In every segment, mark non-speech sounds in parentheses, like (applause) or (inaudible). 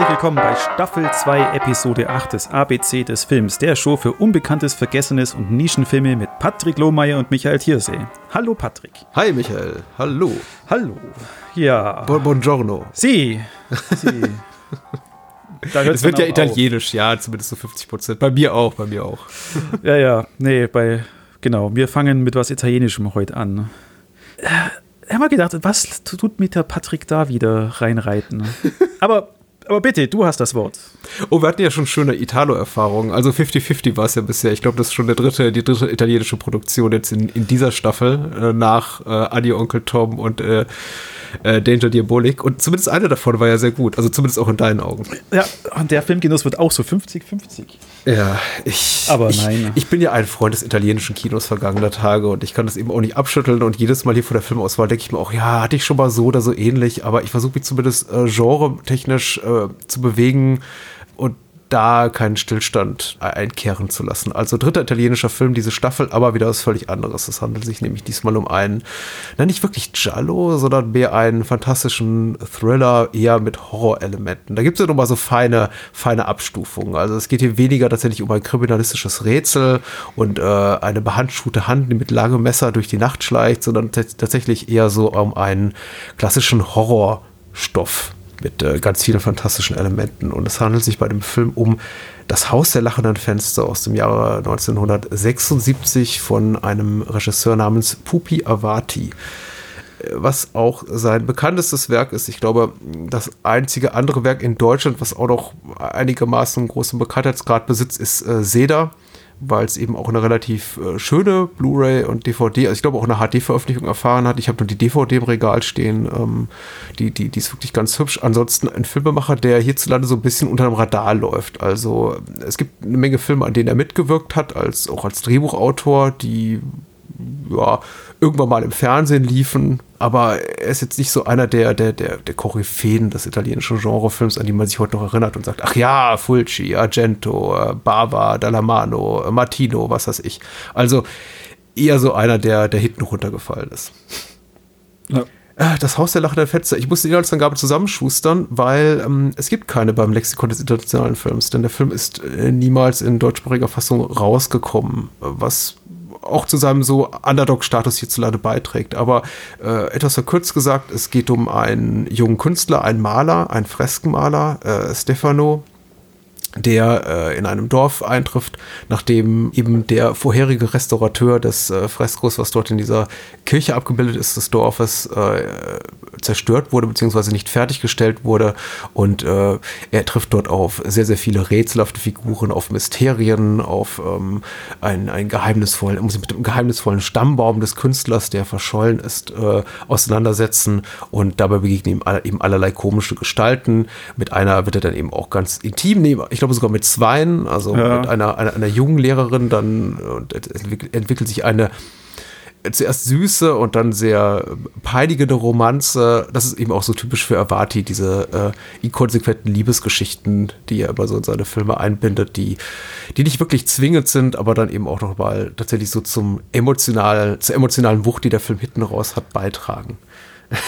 Herzlich willkommen bei Staffel 2, Episode 8 des ABC des Films, der Show für Unbekanntes, Vergessenes und Nischenfilme mit Patrick Lohmeier und Michael Thiersee. Hallo Patrick. Hi Michael, hallo. Hallo. Ja. Bon, buongiorno. Sie. (laughs) Sie. es wird ja italienisch, auf. ja, zumindest so 50 Prozent. Bei mir auch, bei mir auch. (laughs) ja, ja, nee, bei, genau, wir fangen mit was Italienischem heute an. Äh, ich habe mal gedacht, was tut mit der Patrick da wieder reinreiten? (laughs) Aber aber bitte, du hast das Wort. Oh, wir hatten ja schon schöne Italo-Erfahrungen. Also 50-50 war es ja bisher. Ich glaube, das ist schon der dritte, die dritte italienische Produktion jetzt in, in dieser Staffel äh, nach äh, Adi Onkel Tom und äh, äh, Danger Diabolik. Und zumindest eine davon war ja sehr gut. Also zumindest auch in deinen Augen. Ja, und der Filmgenuss wird auch so 50-50. Ja, ich, Aber ich, nein. ich bin ja ein Freund des italienischen Kinos vergangener Tage und ich kann das eben auch nicht abschütteln. Und jedes Mal hier vor der Filmauswahl denke ich mir auch, ja, hatte ich schon mal so oder so ähnlich. Aber ich versuche mich zumindest äh, genre-technisch äh, zu bewegen und da keinen Stillstand einkehren zu lassen. Also dritter italienischer Film, diese Staffel, aber wieder was völlig anderes. Es handelt sich nämlich diesmal um einen, na nicht wirklich Giallo, sondern mehr einen fantastischen Thriller, eher mit Horrorelementen. Da gibt es ja nochmal so feine, feine Abstufungen. Also es geht hier weniger tatsächlich um ein kriminalistisches Rätsel und äh, eine behandschuhte Hand, die mit langem Messer durch die Nacht schleicht, sondern tatsächlich eher so um einen klassischen Horrorstoff mit äh, ganz vielen fantastischen Elementen. Und es handelt sich bei dem Film um Das Haus der lachenden Fenster aus dem Jahre 1976 von einem Regisseur namens Pupi Avati äh, was auch sein bekanntestes Werk ist. Ich glaube, das einzige andere Werk in Deutschland, was auch noch einigermaßen großen Bekanntheitsgrad besitzt, ist äh, Seda weil es eben auch eine relativ äh, schöne Blu-ray und DVD, also ich glaube auch eine HD-Veröffentlichung erfahren hat. Ich habe nur die DVD im Regal stehen, ähm, die, die, die ist wirklich ganz hübsch. Ansonsten ein Filmemacher, der hierzulande so ein bisschen unter dem Radar läuft. Also es gibt eine Menge Filme, an denen er mitgewirkt hat, als auch als Drehbuchautor, die ja, irgendwann mal im Fernsehen liefen, aber er ist jetzt nicht so einer der, der, der, der Koryphäen des italienischen Genrefilms, an die man sich heute noch erinnert und sagt, ach ja, Fulci, Argento, äh, Bava, Dallamano, äh, Martino, was weiß ich. Also eher so einer, der, der hinten runtergefallen ist. Ja. Äh, das Haus der lachenden Fenster. Ich musste die Inhaltsangabe zusammenschustern, weil ähm, es gibt keine beim Lexikon des internationalen Films, denn der Film ist äh, niemals in deutschsprachiger Fassung rausgekommen, was auch zu seinem so Underdog-Status hierzulande beiträgt. Aber äh, etwas verkürzt gesagt, es geht um einen jungen Künstler, einen Maler, einen Freskenmaler, äh, Stefano, der äh, in einem Dorf eintrifft, nachdem eben der vorherige Restaurateur des äh, Freskos, was dort in dieser Kirche abgebildet ist, des Dorfes, äh, zerstört wurde, beziehungsweise nicht fertiggestellt wurde. Und äh, er trifft dort auf sehr, sehr viele rätselhafte Figuren, auf Mysterien, auf ähm, einen, einen geheimnisvollen, muss mit dem geheimnisvollen Stammbaum des Künstlers, der verschollen ist, äh, auseinandersetzen. Und dabei begegnen ihm alle, eben allerlei komische Gestalten. Mit einer wird er dann eben auch ganz intim nehmen. Ich glaube sogar mit zweien, also ja. mit einer, einer, einer jungen Lehrerin, dann entwickelt, entwickelt sich eine zuerst süße und dann sehr peinigende Romanze. Das ist eben auch so typisch für Avati, diese äh, inkonsequenten Liebesgeschichten, die er immer so in seine Filme einbindet, die, die nicht wirklich zwingend sind, aber dann eben auch noch mal tatsächlich so zum emotional, zur emotionalen Wucht, die der Film hinten raus hat, beitragen. (laughs)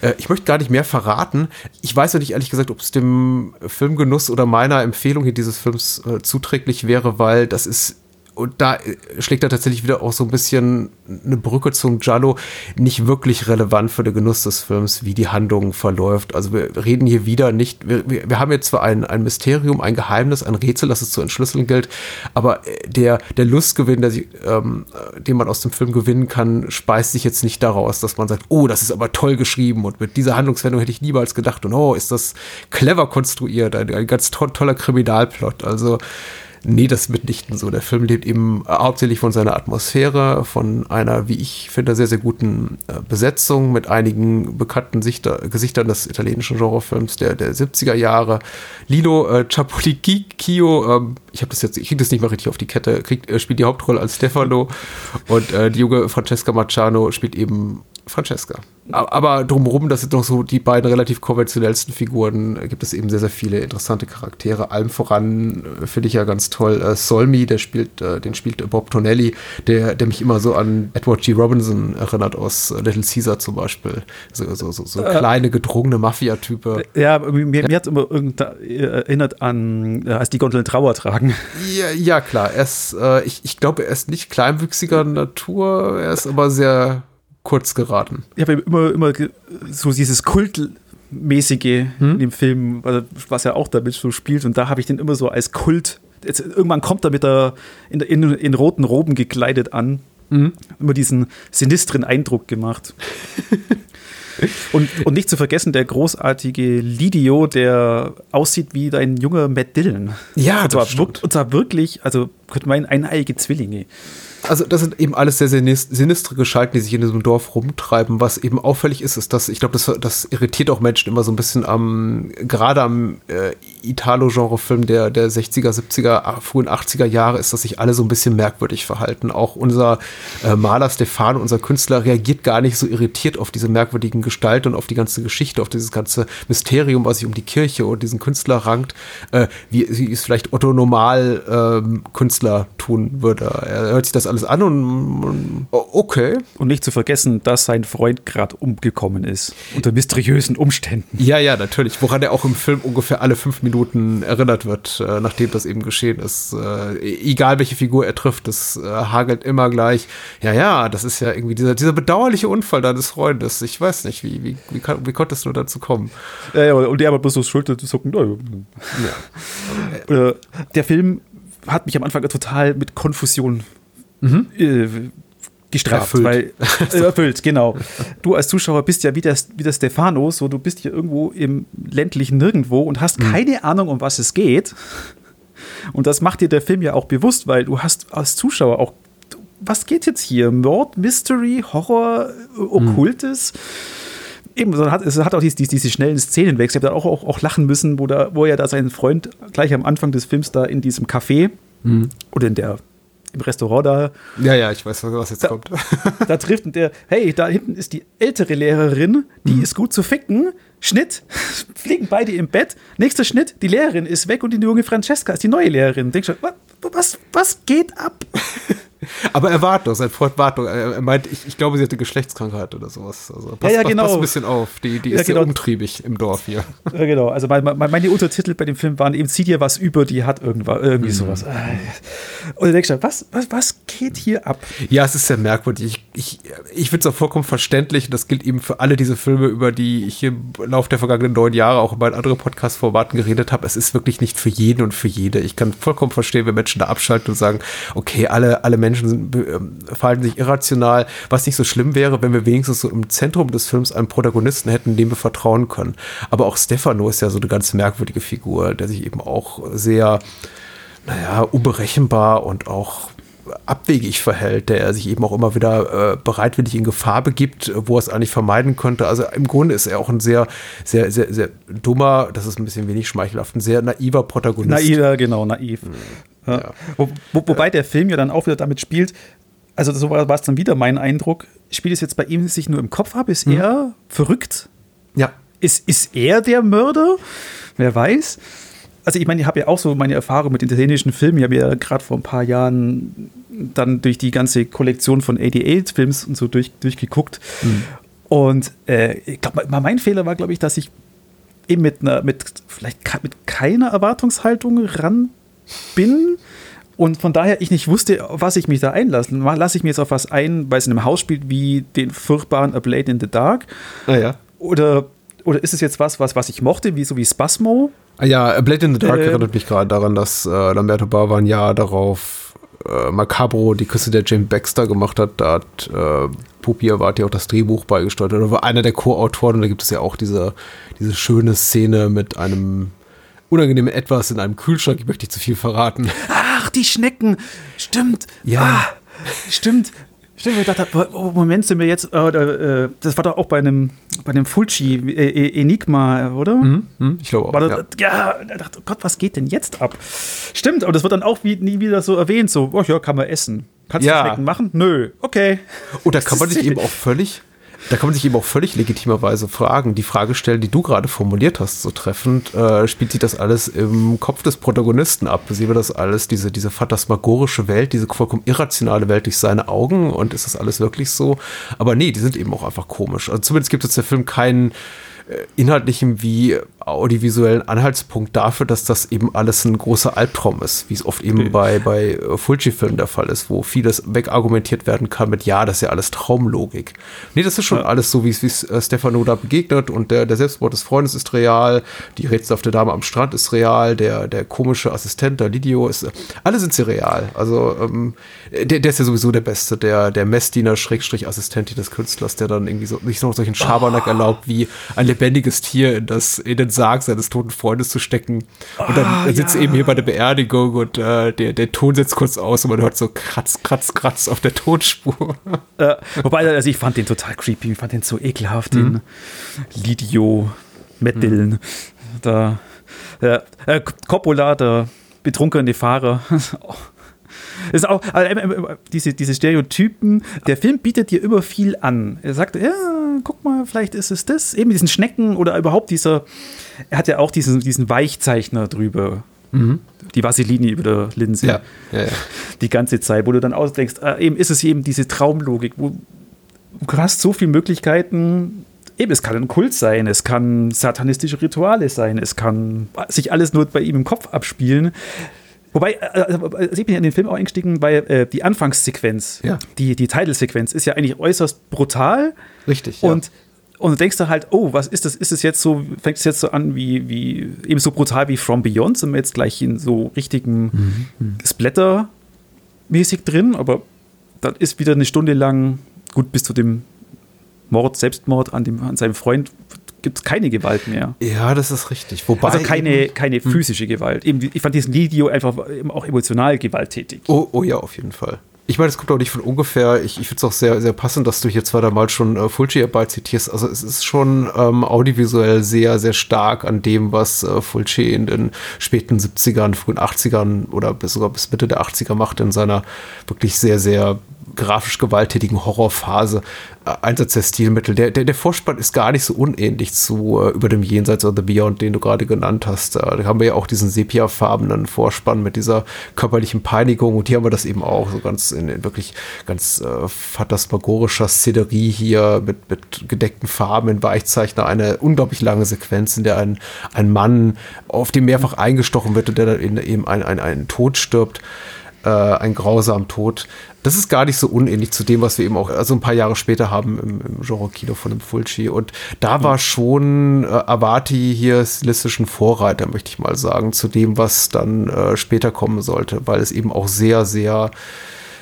Äh, ich möchte gar nicht mehr verraten. Ich weiß ja nicht ehrlich gesagt, ob es dem Filmgenuss oder meiner Empfehlung hier dieses Films äh, zuträglich wäre, weil das ist und da äh, schlägt er tatsächlich wieder auch so ein bisschen eine Brücke zum Giallo, nicht wirklich relevant für den Genuss des Films, wie die Handlung verläuft. Also wir reden hier wieder nicht, wir, wir haben jetzt zwar ein, ein Mysterium, ein Geheimnis, ein Rätsel, das es zu entschlüsseln gilt, aber äh, der, der Lustgewinn, der, ähm, den man aus dem Film gewinnen kann, speist sich jetzt nicht daraus, dass man sagt, oh, das ist aber toll geschrieben und mit dieser Handlungswendung hätte ich niemals gedacht und oh, ist das clever konstruiert, ein, ein ganz to toller Kriminalplot. Also Nee, das mitnichten so. Der Film lebt eben hauptsächlich von seiner Atmosphäre, von einer, wie ich finde, sehr, sehr guten äh, Besetzung mit einigen bekannten Sichter, Gesichtern des italienischen Genrefilms der, der 70er Jahre. Lilo äh, Ciapolicchio, ähm, ich habe das jetzt, ich kriege das nicht mal richtig auf die Kette, kriegt, äh, spielt die Hauptrolle als Stefano und äh, die junge Francesca Marciano spielt eben Francesca. Aber drumherum, das sind noch so die beiden relativ konventionellsten Figuren, gibt es eben sehr, sehr viele interessante Charaktere. Allem voran äh, finde ich ja ganz toll äh, Solmi, der spielt, äh, den spielt Bob Tonelli, der, der mich immer so an Edward G. Robinson erinnert aus äh, Little Caesar zum Beispiel. So, so, so, so äh, kleine, gedrungene Mafia-Type. Ja, mir, mir hat immer erinnert an, als die Gondeln Trauer tragen. Ja, ja klar. Er ist, ich, ich glaube, er ist nicht kleinwüchsiger Natur, er ist aber sehr kurz geraten. Ich habe immer, immer so dieses Kultmäßige hm? in dem Film, was er auch damit so spielt. Und da habe ich den immer so als Kult. Jetzt, irgendwann kommt er mit der in, in, in roten Roben gekleidet an. Mhm. Immer diesen sinistren Eindruck gemacht. (laughs) und, und nicht zu vergessen, der großartige Lidio, der aussieht wie dein junger Matt Dillon. Ja, und zwar, und zwar wirklich, also könnte man eineiige Zwillinge also das sind eben alles sehr sinistre Gestalten, die sich in diesem Dorf rumtreiben. Was eben auffällig ist, ist, dass ich glaube, das, das irritiert auch Menschen immer so ein bisschen am, gerade am äh, Italo-Genre-Film der, der 60er, 70er, frühen 80er Jahre, ist, dass sich alle so ein bisschen merkwürdig verhalten. Auch unser äh, Maler Stefano, unser Künstler, reagiert gar nicht so irritiert auf diese merkwürdigen Gestalten und auf die ganze Geschichte, auf dieses ganze Mysterium, was sich um die Kirche und diesen Künstler rankt, äh, wie, wie es vielleicht Otto Normal ähm, tun würde. Er hört sich das alles alles an und, und okay. Und nicht zu vergessen, dass sein Freund gerade umgekommen ist. Unter mysteriösen Umständen. Ja, ja, natürlich. Woran er auch im Film ungefähr alle fünf Minuten erinnert wird, äh, nachdem das eben geschehen ist. Äh, egal welche Figur er trifft, das äh, hagelt immer gleich. Ja, ja, das ist ja irgendwie dieser, dieser bedauerliche Unfall deines Freundes. Ich weiß nicht, wie, wie, wie, kann, wie konntest du dazu kommen? Ja, ja, und der aber bloß so Schulter zu zucken. Ja. der Film hat mich am Anfang total mit Konfusion mhm. äh, gestraft, erfüllt. weil (laughs) äh, erfüllt, genau. Du als Zuschauer bist ja wie der, wie der Stefano, so du bist hier irgendwo im ländlichen Nirgendwo und hast mhm. keine Ahnung, um was es geht. Und das macht dir der Film ja auch bewusst, weil du hast als Zuschauer auch, was geht jetzt hier? Mord, Mystery, Horror, äh, Okkultes? Mhm. Eben, es hat, es hat auch diese, diese schnellen Szenenwechsel. Ich habe da auch, auch, auch lachen müssen, wo, da, wo er da seinen Freund gleich am Anfang des Films da in diesem Café mhm. oder in der im Restaurant da. Ja, ja, ich weiß, was jetzt da, kommt. (laughs) da trifft der, hey, da hinten ist die ältere Lehrerin, die mhm. ist gut zu ficken. Schnitt, (laughs) fliegen beide im Bett. Nächster Schnitt, die Lehrerin ist weg und die junge Francesca ist die neue Lehrerin. Denkst du, was, was, was geht ab? (laughs) Aber er war doch, sein Freund war doch. Er meint, ich, ich glaube, sie hatte Geschlechtskrankheit oder sowas. Also pass, ja, ja, genau. Pass, pass ein bisschen auf. Die, die ist ja, genau. sehr umtriebig im Dorf hier. Ja, genau. Also meine, meine Untertitel bei dem Film waren eben, zieh dir was über, die hat irgendwas, irgendwie mhm. sowas. Und du denkst du, was, was, was geht hier ab? Ja, es ist sehr merkwürdig. Ich, ich, ich finde es auch vollkommen verständlich und das gilt eben für alle diese Filme, über die ich im Laufe der vergangenen neun Jahre auch über andere Podcast-Formaten geredet habe. Es ist wirklich nicht für jeden und für jede. Ich kann vollkommen verstehen, wenn Menschen da abschalten und sagen, okay, alle, alle Menschen sind, ähm, verhalten sich irrational, was nicht so schlimm wäre, wenn wir wenigstens so im Zentrum des Films einen Protagonisten hätten, dem wir vertrauen können. Aber auch Stefano ist ja so eine ganz merkwürdige Figur, der sich eben auch sehr, naja, unberechenbar und auch abwegig verhält, der sich eben auch immer wieder äh, bereitwillig in Gefahr begibt, wo er es eigentlich vermeiden könnte. Also im Grunde ist er auch ein sehr, sehr, sehr, sehr dummer, das ist ein bisschen wenig schmeichelhaft, ein sehr naiver Protagonist. Naiver, genau, naiv. Mhm. Ja. Wo, wo, wobei der Film ja dann auch wieder damit spielt, also so war es dann wieder mein Eindruck, spielt es jetzt bei ihm sich nur im Kopf ab? Ist mhm. er verrückt? Ja. Ist, ist er der Mörder? Wer weiß. Also ich meine, ich habe ja auch so meine Erfahrung mit italienischen Filmen. Ich habe ja gerade vor ein paar Jahren dann durch die ganze Kollektion von 88-Films und so durch, durchgeguckt. Mhm. Und äh, ich glaube, mein Fehler war, glaube ich, dass ich eben mit einer, mit vielleicht mit keiner Erwartungshaltung ran bin. Und von daher ich nicht wusste, was ich mich da einlasse. Lasse ich mir jetzt auf was ein, weil es in einem Haus spielt, wie den furchtbaren A Blade in the Dark? Ah, ja. Oder, oder ist es jetzt was, was, was ich mochte, wie so wie Spasmo? Ah, ja, A Blade in the Dark äh, erinnert mich gerade daran, dass äh, Lamberto Bava ein Jahr darauf äh, Macabro die Küsse der Jane Baxter gemacht hat. Da hat äh, Pupi Awati auch das Drehbuch beigesteuert. Oder war einer der Co-Autoren. Und da gibt es ja auch diese, diese schöne Szene mit einem unangenehme Etwas in einem Kühlschrank. Ich möchte nicht zu viel verraten. Ach, die Schnecken. Stimmt. Ja. Ah, stimmt. Stimmt, ich dachte, oh, Moment, sind wir jetzt, äh, äh, das war doch auch bei einem, bei einem Fulci äh, äh Enigma, oder? Mhm, mh, ich glaube auch. Das, ja, ja da dachte, oh Gott, was geht denn jetzt ab? Stimmt, aber das wird dann auch wie, nie wieder so erwähnt, so, oh ja, kann man essen. Kannst ja. du Schnecken machen? Nö, okay. Oder kann (laughs) man nicht eben auch völlig da kann man sich eben auch völlig legitimerweise fragen, die Frage stellen, die du gerade formuliert hast, so treffend, äh, spielt sich das alles im Kopf des Protagonisten ab? Sehen wir das alles, diese, diese phantasmagorische Welt, diese vollkommen irrationale Welt durch seine Augen und ist das alles wirklich so? Aber nee, die sind eben auch einfach komisch. Also zumindest gibt es der Film keinen äh, inhaltlichen wie audiovisuellen Anhaltspunkt dafür, dass das eben alles ein großer Albtraum ist, wie es oft eben bei, bei äh, Fulci-Filmen der Fall ist, wo vieles wegargumentiert werden kann mit, ja, das ist ja alles Traumlogik. Nee, das ist schon ja. alles so, wie es äh, Stefano da begegnet und der, der Selbstmord des Freundes ist real, die rätselhafte Dame am Strand ist real, der, der komische Assistent, der Lidio ist, alle sind sie real. Also ähm, der, der ist ja sowieso der Beste, der, der Messdiener, Schrägstrich Assistent des Künstlers, der dann irgendwie so, nicht noch solchen Schabernack oh. erlaubt, wie ein lebendiges Tier in, das, in den Sarg seines toten Freundes zu stecken. Und dann oh, sitzt ja. eben hier bei der Beerdigung und äh, der, der Ton setzt kurz aus und man hört so Kratz, Kratz, Kratz auf der Tonspur. (laughs) Äh, wobei, also ich fand den total creepy, ich fand den so ekelhaft, mhm. den Lidio Mettdeln. Mhm. Da, äh, Coppola, der betrunkene Fahrer. (laughs) oh ist auch also, äh, äh, diese, diese Stereotypen. Der Film bietet dir immer viel an. Er sagt, ja, guck mal, vielleicht ist es das. Eben diesen Schnecken oder überhaupt dieser. Er hat ja auch diesen, diesen Weichzeichner drüber. Mhm. Die Vaseline über der Linse. Ja, ja, ja. Die ganze Zeit, wo du dann ausdenkst, äh, eben ist es eben diese Traumlogik, wo du hast so viele Möglichkeiten, eben, es kann ein Kult sein, es kann satanistische Rituale sein, es kann sich alles nur bei ihm im Kopf abspielen. Wobei, äh, also, äh, ich bin ja in den Film auch eingestiegen, weil äh, die Anfangssequenz, ja. die, die Titelsequenz ist ja eigentlich äußerst brutal. Richtig. Ja. Und, und du denkst da halt, oh, was ist das? Ist es jetzt so, fängt es jetzt so an wie, wie eben so brutal wie From Beyond? Sind wir jetzt gleich in so richtigen mhm. mhm. Splatter-mäßig drin, aber dann ist wieder eine Stunde lang, gut, bis zu dem Mord, Selbstmord an, dem, an seinem Freund gibt es keine Gewalt mehr. Ja, das ist richtig. Wobei also keine, keine hm. physische Gewalt. Eben, ich fand diesen Video einfach auch emotional gewalttätig. Oh, oh ja, auf jeden Fall. Ich meine, es kommt auch nicht von ungefähr. Ich, ich finde es auch sehr, sehr passend, dass du hier zweimal schon äh, Fulci herbei zitierst. Also es ist schon ähm, audiovisuell sehr, sehr stark an dem, was äh, Fulci in den späten 70ern, frühen 80ern oder bis sogar bis Mitte der 80er macht in seiner wirklich sehr, sehr grafisch gewalttätigen Horrorphase. Äh, Einsatz der Stilmittel. Der, der, der Vorspann ist gar nicht so unähnlich zu äh, Über dem Jenseits oder The Beyond, den du gerade genannt hast. Da haben wir ja auch diesen sepiafarbenen Vorspann mit dieser körperlichen Peinigung und hier haben wir das eben auch so ganz in, in wirklich ganz äh, phantasmagorischer Szenerie hier mit, mit gedeckten Farben in Weichzeichner. Eine unglaublich lange Sequenz, in der ein, ein Mann auf dem mehrfach eingestochen wird und der dann eben einen, einen Tod stirbt äh, ein grausamen Tod. Das ist gar nicht so unähnlich zu dem, was wir eben auch also ein paar Jahre später haben im, im Genre-Kino von dem Fulci. Und da war schon äh, Avati hier stilistischen Vorreiter, möchte ich mal sagen, zu dem, was dann äh, später kommen sollte, weil es eben auch sehr, sehr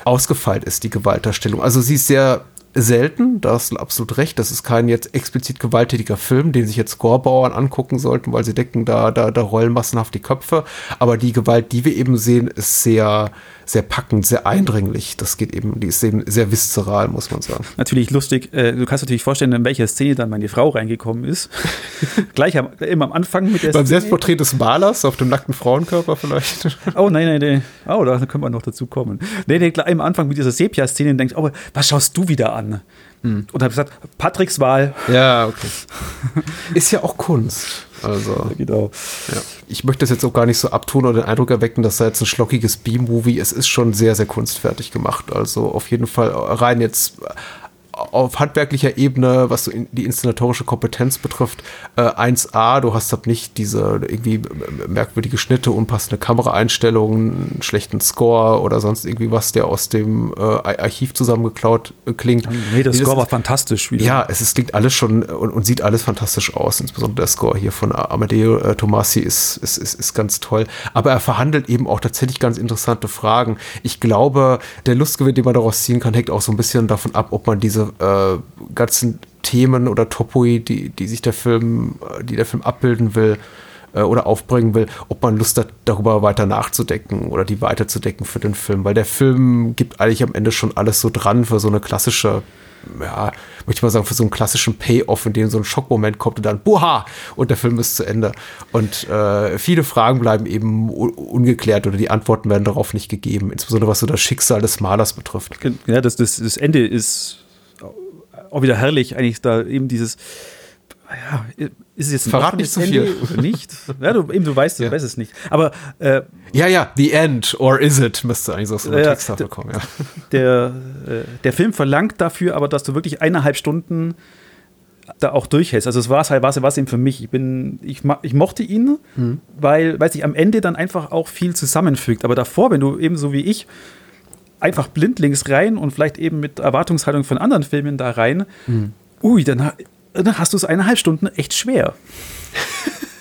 ausgefeilt ist, die Gewaltdarstellung. Also sie ist sehr selten, da hast du absolut recht. Das ist kein jetzt explizit gewalttätiger Film, den sich jetzt Scorebauern angucken sollten, weil sie decken da, da, da rollen massenhaft die Köpfe. Aber die Gewalt, die wir eben sehen, ist sehr, sehr packend, sehr eindringlich. Das geht eben, die ist eben sehr viszeral, muss man sagen. Natürlich lustig. Äh, du kannst natürlich vorstellen, in welcher Szene dann meine Frau reingekommen ist. (laughs) Gleich am, immer am Anfang mit der Beim Szene. Selbstporträt des Malers auf dem nackten Frauenkörper vielleicht. (laughs) oh, nein, nein, nein. Oh, da können wir noch dazu kommen. Nee, nee, gleich am Anfang mit dieser Sepia-Szene denkt, oh, was schaust du wieder an? Hm. Und habe gesagt, Patricks Wahl. Ja, okay. (laughs) ist ja auch Kunst. Also, genau. Ja. Ich möchte das jetzt auch gar nicht so abtun oder den Eindruck erwecken, dass da jetzt ein schlockiges B-Movie, es ist schon sehr, sehr kunstfertig gemacht. Also auf jeden Fall rein jetzt auf handwerklicher Ebene, was so in die inszenatorische Kompetenz betrifft, äh, 1A. Du hast halt nicht diese irgendwie merkwürdige Schnitte, unpassende Kameraeinstellungen, schlechten Score oder sonst irgendwie was, der aus dem äh, Archiv zusammengeklaut äh, klingt. Nee, der Score war fantastisch. Wieder. Ja, es, es klingt alles schon und, und, sieht alles fantastisch aus. Insbesondere der Score hier von Amadeo äh, Tomasi ist, ist, ist, ist ganz toll. Aber er verhandelt eben auch tatsächlich ganz interessante Fragen. Ich glaube, der Lustgewinn, den man daraus ziehen kann, hängt auch so ein bisschen davon ab, ob man diese äh, ganzen Themen oder Topoi, die, die sich der Film, äh, die der Film abbilden will äh, oder aufbringen will, ob man Lust hat, darüber weiter nachzudenken oder die weiterzudecken für den Film. Weil der Film gibt eigentlich am Ende schon alles so dran für so eine klassische ja, möchte ich mal sagen, für so einen klassischen Payoff, in dem so ein Schockmoment kommt und dann, buha, und der Film ist zu Ende. Und äh, viele Fragen bleiben eben ungeklärt oder die Antworten werden darauf nicht gegeben, insbesondere was so das Schicksal des Malers betrifft. Ja, das, das, das Ende ist auch wieder herrlich, eigentlich da eben dieses, ja, ist es jetzt ein Verrat nicht zu viel oder nicht? Ja, du, eben, du weißt, du ja. weißt es nicht. Aber äh, ja, ja, the end or is it müsste eigentlich so eine äh, Texttafel kommen. Ja. (laughs) Der, äh, der Film verlangt dafür, aber dass du wirklich eineinhalb Stunden da auch durchhältst. Also es war es halt, was was eben für mich. Ich bin, ich, ich mochte ihn, hm. weil, weil sich am Ende dann einfach auch viel zusammenfügt. Aber davor, wenn du eben so wie ich einfach blindlings rein und vielleicht eben mit Erwartungshaltung von anderen Filmen da rein, hm. ui, dann, dann hast du es eineinhalb Stunden echt schwer.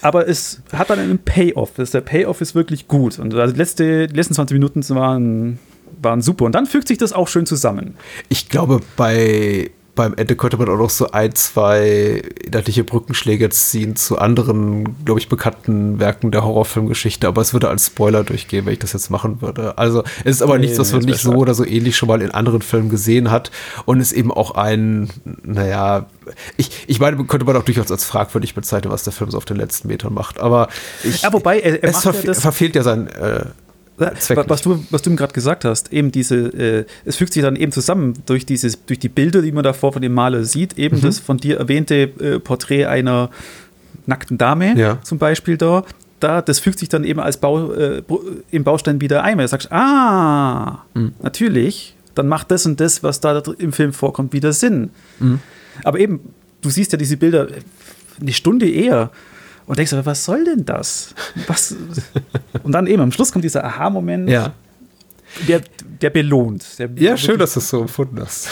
Aber es hat dann einen Payoff. Der Payoff ist wirklich gut. Und also die, letzte, die letzten 20 Minuten waren, waren super. Und dann fügt sich das auch schön zusammen. Ich glaube, bei beim Ende könnte man auch noch so ein, zwei inhaltliche Brückenschläge ziehen zu anderen, glaube ich, bekannten Werken der Horrorfilmgeschichte, aber es würde als Spoiler durchgehen, wenn ich das jetzt machen würde. Also es ist aber nee, nichts, was man nicht so oder so ähnlich schon mal in anderen Filmen gesehen hat und ist eben auch ein, naja, ich, ich meine, könnte man auch durchaus als fragwürdig bezeichnen, was der Film so auf den letzten Metern macht, aber ich, ja, wobei, er, er es verfe ja verfehlt ja sein äh, was du, was du gerade gesagt hast, eben diese, äh, es fügt sich dann eben zusammen durch dieses, durch die Bilder, die man davor von dem Maler sieht, eben mhm. das von dir erwähnte äh, Porträt einer nackten Dame ja. zum Beispiel da. Da, das fügt sich dann eben als Bau, äh, im Baustein wieder ein, weil du sagst, ah, mhm. natürlich, dann macht das und das, was da im Film vorkommt, wieder Sinn. Mhm. Aber eben, du siehst ja diese Bilder äh, eine Stunde eher und denkst du, was soll denn das? Was? Und dann eben am Schluss kommt dieser Aha-Moment. Ja. Der, der belohnt. Der ja, schön, dass du es so empfunden hast.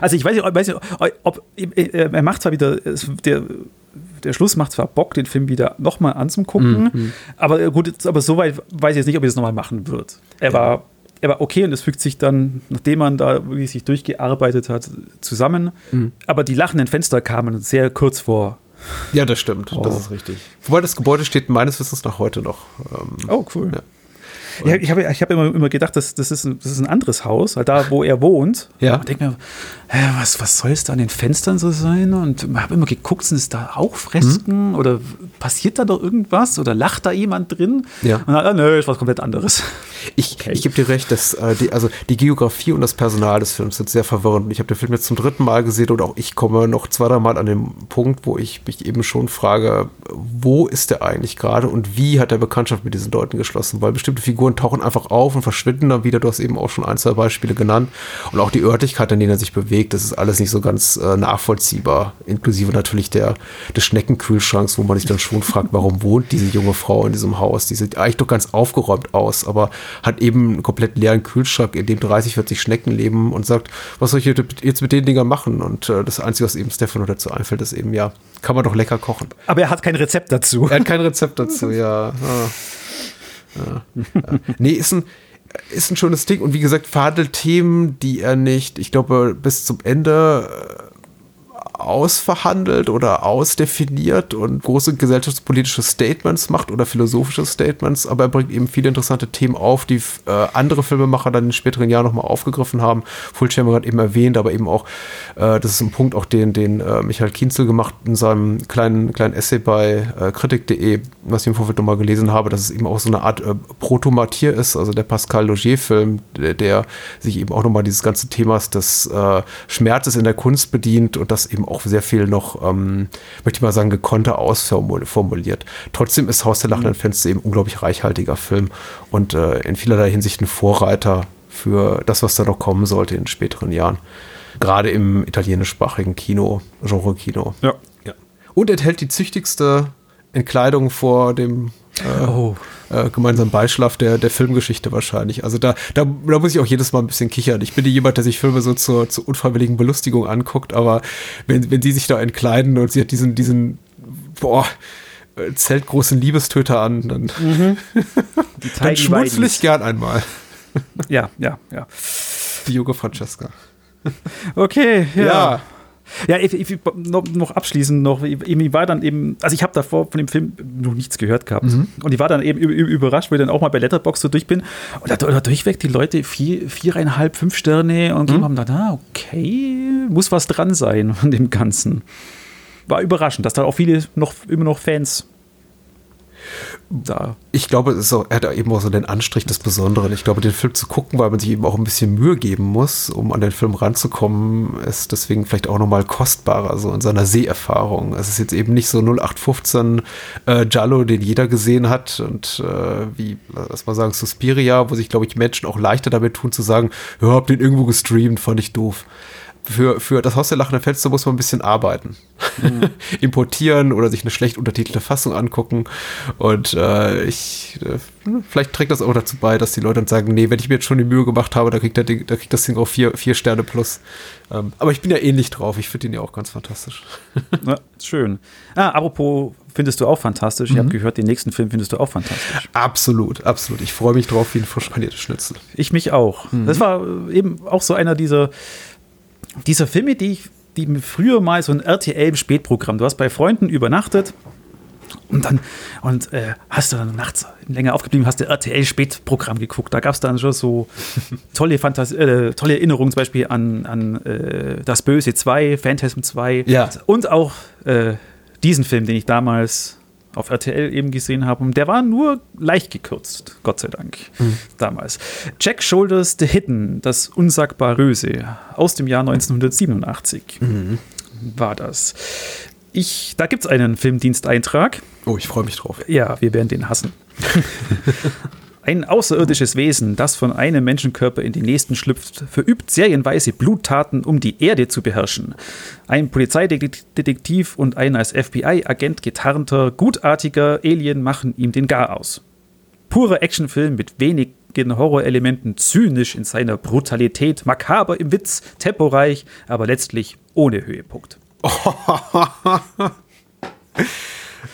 Also ich weiß nicht, weiß nicht ob, er macht zwar wieder, der, der Schluss macht zwar Bock, den Film wieder nochmal anzugucken, mhm. aber gut, aber soweit weiß ich jetzt nicht, ob er das nochmal machen wird. Er ja. war er war okay und es fügt sich dann, nachdem man da wirklich sich durchgearbeitet hat, zusammen. Mhm. Aber die lachenden Fenster kamen sehr kurz vor ja, das stimmt. Oh. Das ist richtig. Wobei das Gebäude steht meines Wissens nach heute noch. Ähm, oh, cool. Ja. Ja, ich habe ich hab immer, immer gedacht, das, das, ist ein, das ist ein anderes Haus, weil da, wo er wohnt. Ja. Ich denke mir, hä, was, was soll es da an den Fenstern so sein? Und ich habe immer geguckt, sind es da auch Fresken? Mhm. Oder passiert da doch irgendwas? Oder lacht da jemand drin? Ja. Und dann, ah, nö, ist was komplett anderes. Ich, okay. ich gebe dir recht, dass äh, die, also die Geografie und das Personal des Films sind sehr verwirrend. Ich habe den Film jetzt zum dritten Mal gesehen und auch ich komme noch zwei, drei Mal an den Punkt, wo ich mich eben schon frage, wo ist der eigentlich gerade und wie hat er Bekanntschaft mit diesen Leuten geschlossen? Weil bestimmte Figuren tauchen einfach auf und verschwinden dann wieder. Du hast eben auch schon ein, zwei Beispiele genannt. Und auch die Örtlichkeit, in denen er sich bewegt, das ist alles nicht so ganz äh, nachvollziehbar. Inklusive natürlich der, des Schneckenkühlschranks, wo man sich dann schon fragt, warum wohnt diese junge Frau in diesem Haus? Die sieht eigentlich doch ganz aufgeräumt aus, aber hat eben einen komplett leeren Kühlschrank, in dem 30, 40 Schnecken leben und sagt, was soll ich jetzt mit den Dingern machen? Und äh, das Einzige, was eben Stefano dazu einfällt, ist eben, ja, kann man doch lecker kochen. Aber er hat kein Rezept dazu. Er hat kein Rezept dazu, ja. Ah. Ja. Ja. Nee, ist ein, ist ein schönes Ding und wie gesagt, verhandelt Themen, die er nicht, ich glaube, bis zum Ende äh, ausverhandelt oder ausdefiniert und große gesellschaftspolitische Statements macht oder philosophische Statements, aber er bringt eben viele interessante Themen auf, die äh, andere Filmemacher dann in späteren Jahren nochmal aufgegriffen haben. Fulciano hat eben erwähnt, aber eben auch, äh, das ist ein Punkt, auch den, den äh, Michael Kienzel gemacht in seinem kleinen, kleinen Essay bei äh, kritik.de, was ich im Vorfeld nochmal gelesen habe, dass es eben auch so eine Art äh, Protomatier ist, also der Pascal Logier-Film, der, der, sich eben auch nochmal dieses ganze Themas des äh, Schmerzes in der Kunst bedient und das eben auch sehr viel noch, ähm, möchte ich mal sagen, gekonnter ausformuliert. Trotzdem ist Haus der lachenden mhm. Fenster eben ein unglaublich reichhaltiger Film und äh, in vielerlei Hinsicht ein Vorreiter für das, was da noch kommen sollte in späteren Jahren. Gerade im italienischsprachigen Kino, Genre-Kino. Ja. ja. Und enthält die züchtigste Entkleidung vor dem äh, oh äh, gemeinsamen Beischlaf der, der Filmgeschichte wahrscheinlich. Also da, da, da muss ich auch jedes Mal ein bisschen kichern. Ich bin nicht jemand, der sich Filme so zur, zur unfreiwilligen Belustigung anguckt, aber wenn, wenn sie sich da entkleiden und sie hat diesen, diesen, boah, äh, zeltgroßen Liebestöter an, dann, mhm. (laughs) dann schmunzel ich gern einmal. ja, ja, ja. Die junge Francesca. Okay, ja. ja. Ja, ich, ich, noch, abschließend noch, ich war dann eben, also ich habe davor von dem Film noch nichts gehört gehabt. Mhm. Und ich war dann eben überrascht, weil ich dann auch mal bei Letterbox so durch bin. Und da, da durchweg die Leute vier, viereinhalb, fünf Sterne und mhm. haben dann, ah, okay, muss was dran sein von dem Ganzen. War überraschend, dass da auch viele noch immer noch Fans da. Ich glaube, es auch, er hat eben auch so den Anstrich des Besonderen. Ich glaube, den Film zu gucken, weil man sich eben auch ein bisschen Mühe geben muss, um an den Film ranzukommen, ist deswegen vielleicht auch nochmal kostbarer, so in seiner Seherfahrung. Es ist jetzt eben nicht so 0815 äh, Giallo, den jeder gesehen hat und äh, wie, lass mal sagen, Suspiria, wo sich, glaube ich, Menschen auch leichter damit tun zu sagen, ja, hab den irgendwo gestreamt, fand ich doof für, für das Haus der lachenden Fenster muss man ein bisschen arbeiten. Mhm. (laughs) Importieren oder sich eine schlecht untertitelte Fassung angucken. Und äh, ich, äh, vielleicht trägt das auch dazu bei, dass die Leute dann sagen, nee, wenn ich mir jetzt schon die Mühe gemacht habe, da kriegt, der Ding, da kriegt das Ding auch vier, vier Sterne plus. Ähm, aber ich bin ja ähnlich drauf. Ich finde ihn ja auch ganz fantastisch. (laughs) Ja, schön. Ah, apropos findest du auch fantastisch. Mhm. Ich habe gehört, den nächsten Film findest du auch fantastisch. Absolut, absolut. Ich freue mich drauf wie ein frisch paniertes Schnitzel. Ich mich auch. Mhm. Das war eben auch so einer dieser dieser Filme, die ich, die früher mal so ein RTL-Spätprogramm, du hast bei Freunden übernachtet und dann und äh, hast du dann nachts länger aufgeblieben, hast du RTL-Spätprogramm geguckt. Da gab es dann schon so (laughs) tolle Fantasie, äh, tolle Erinnerungen, zum Beispiel an, an äh, Das Böse 2, Phantasm 2 ja. und auch äh, diesen Film, den ich damals auf RTL eben gesehen habe. Und der war nur leicht gekürzt, Gott sei Dank, mhm. damals. Jack Shoulders The Hidden, das unsagbar Böse, aus dem Jahr 1987 mhm. war das. Ich, da gibt es einen Filmdiensteintrag. Oh, ich freue mich drauf. Ja, wir werden den hassen. (laughs) Ein außerirdisches Wesen, das von einem Menschenkörper in den nächsten schlüpft, verübt serienweise Bluttaten, um die Erde zu beherrschen. Ein Polizeidetektiv und ein als FBI-Agent getarnter, gutartiger Alien machen ihm den Gar aus. Purer Actionfilm mit wenigen Horrorelementen, zynisch in seiner Brutalität, makaber im Witz, temporeich, aber letztlich ohne Höhepunkt. (laughs)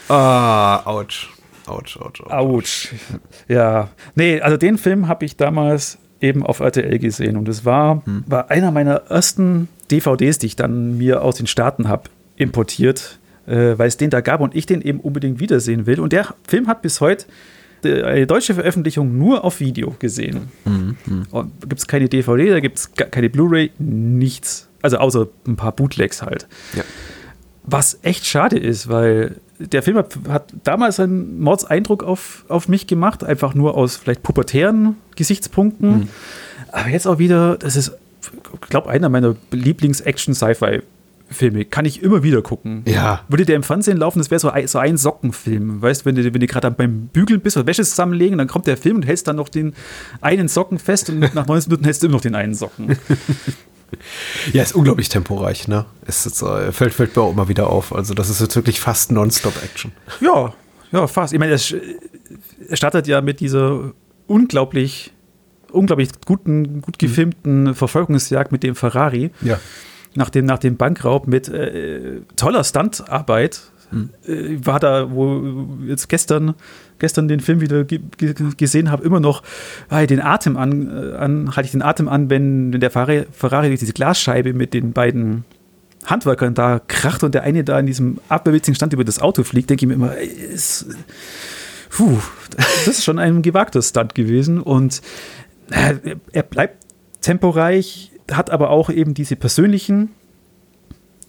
ah, ouch. Autsch, autsch, autsch. Autsch. Ja. Nee, also den Film habe ich damals eben auf RTL gesehen und es war, hm. war einer meiner ersten DVDs, die ich dann mir aus den Staaten habe importiert, äh, weil es den da gab und ich den eben unbedingt wiedersehen will. Und der Film hat bis heute äh, eine deutsche Veröffentlichung nur auf Video gesehen. Mhm. Da gibt es keine DVD, da gibt es keine Blu-ray, nichts. Also außer ein paar Bootlegs halt. Ja. Was echt schade ist, weil der Film hat, hat, damals einen Mordseindruck auf, auf mich gemacht, einfach nur aus vielleicht pubertären Gesichtspunkten. Mhm. Aber jetzt auch wieder, das ist, ich glaube, einer meiner Lieblings-Action-Sci-Fi-Filme. Kann ich immer wieder gucken. Ja. Würde der im Fernsehen laufen, das wäre so, ein, so ein Sockenfilm. Weißt du, wenn du, wenn du gerade beim Bügeln bist oder Wäsche zusammenlegen, dann kommt der Film und hältst dann noch den einen Socken fest und nach 90 Minuten hältst du immer noch den einen Socken. (laughs) Ja, ist unglaublich temporeich, ne? Es ist, äh, fällt, fällt mir auch immer wieder auf. Also, das ist jetzt wirklich fast Nonstop-Action. Ja, ja, fast. Ich meine, es startet ja mit dieser unglaublich, unglaublich guten, gut gefilmten mhm. Verfolgungsjagd mit dem Ferrari. Ja. Nach dem, nach dem Bankraub mit äh, toller Stuntarbeit. Mhm. Äh, war da, wo jetzt gestern gestern den Film wieder gesehen habe, immer noch halt den Atem an, äh, an halte ich den Atem an, wenn, wenn der Ferrari, Ferrari durch diese Glasscheibe mit den beiden Handwerkern da kracht und der eine da in diesem aberwitzigen Stand über das Auto fliegt, denke ich mir immer, ist, puh, das ist schon ein gewagter Stunt gewesen und äh, er bleibt temporeich, hat aber auch eben diese persönlichen